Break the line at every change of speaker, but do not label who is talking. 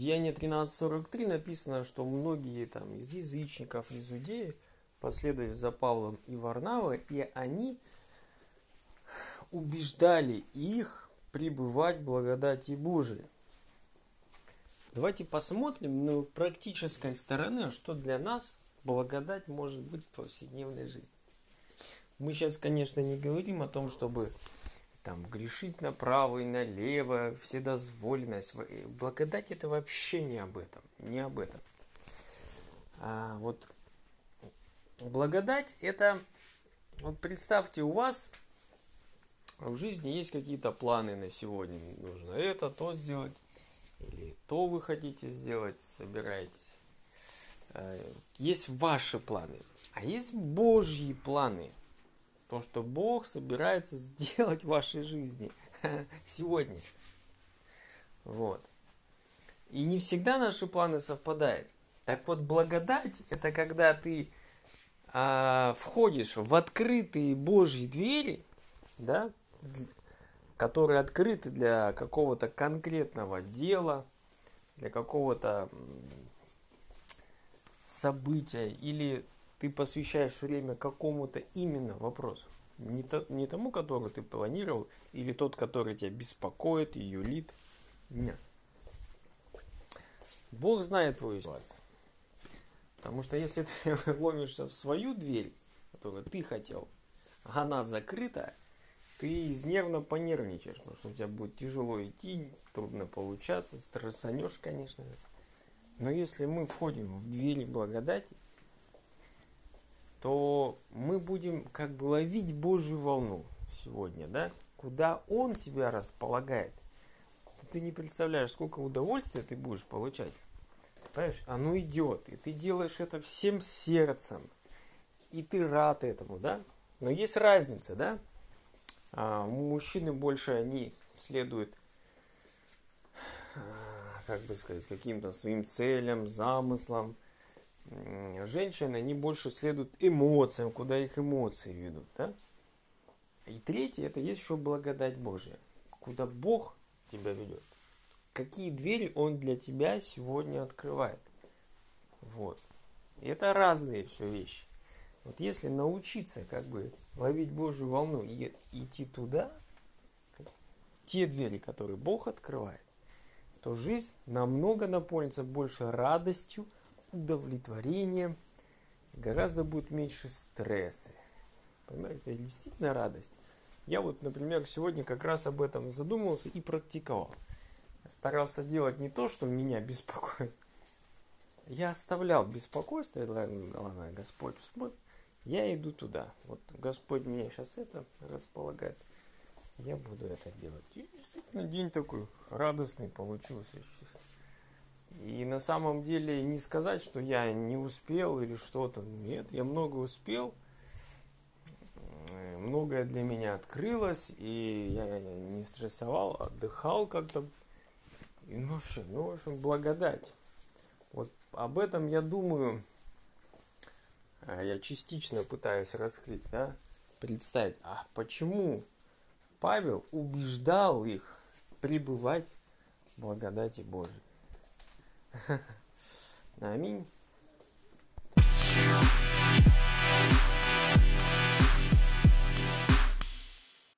Деяние 13.43 написано, что многие там из язычников, из иудеи последовали за Павлом и Варнавой, и они убеждали их пребывать в благодати Божией. Давайте посмотрим ну, практической стороны, что для нас благодать может быть в повседневной жизни. Мы сейчас, конечно, не говорим о том, чтобы там грешить направо и налево, вседозволенность. Благодать это вообще не об этом, не об этом. А вот благодать это, вот представьте, у вас в жизни есть какие-то планы на сегодня. Нужно это, то сделать, или то вы хотите сделать, собираетесь. А, есть ваши планы, а есть Божьи планы – то, что Бог собирается сделать в вашей жизни сегодня. Вот. И не всегда наши планы совпадают. Так вот, благодать – это когда ты а, входишь в открытые Божьи двери, да, которые открыты для какого-то конкретного дела, для какого-то события или ты посвящаешь время какому-то именно вопросу. Не, то, не тому, который ты планировал, или тот, который тебя беспокоит юлит. Нет. Бог знает твою ситуацию. Потому что если ты ломишься в свою дверь, которую ты хотел, а она закрыта, ты нервно понервничаешь, потому что у тебя будет тяжело идти, трудно получаться, стрессанешь, конечно. Но если мы входим в двери благодати, то мы будем как бы ловить Божью волну сегодня, да? Куда Он тебя располагает. Ты не представляешь, сколько удовольствия ты будешь получать. Понимаешь, оно идет, и ты делаешь это всем сердцем. И ты рад этому, да? Но есть разница, да? А, мужчины больше, они следуют, а, как бы сказать, каким-то своим целям, замыслам, женщины, они больше следуют эмоциям, куда их эмоции ведут. Да? И третье, это есть еще благодать Божья. Куда Бог тебя ведет. Какие двери Он для тебя сегодня открывает. Вот. И это разные все вещи. Вот если научиться как бы ловить Божью волну и идти туда, те двери, которые Бог открывает, то жизнь намного наполнится больше радостью, удовлетворением, гораздо будет меньше стресса. Понимаете, это действительно радость. Я вот, например, сегодня как раз об этом задумался и практиковал. Старался делать не то, что меня беспокоит. Я оставлял беспокойство, ладно, Господь смотрит, я иду туда. Вот Господь меня сейчас это располагает. Я буду это делать. И действительно день такой радостный получился. И на самом деле не сказать, что я не успел или что-то. Нет, я много успел. Многое для меня открылось, и я не стрессовал, отдыхал как-то. И, ну, вообще, ну, в общем, благодать. Вот об этом я думаю, а, я частично пытаюсь раскрыть, да, представить, а почему Павел убеждал их пребывать в благодати Божией. no i mean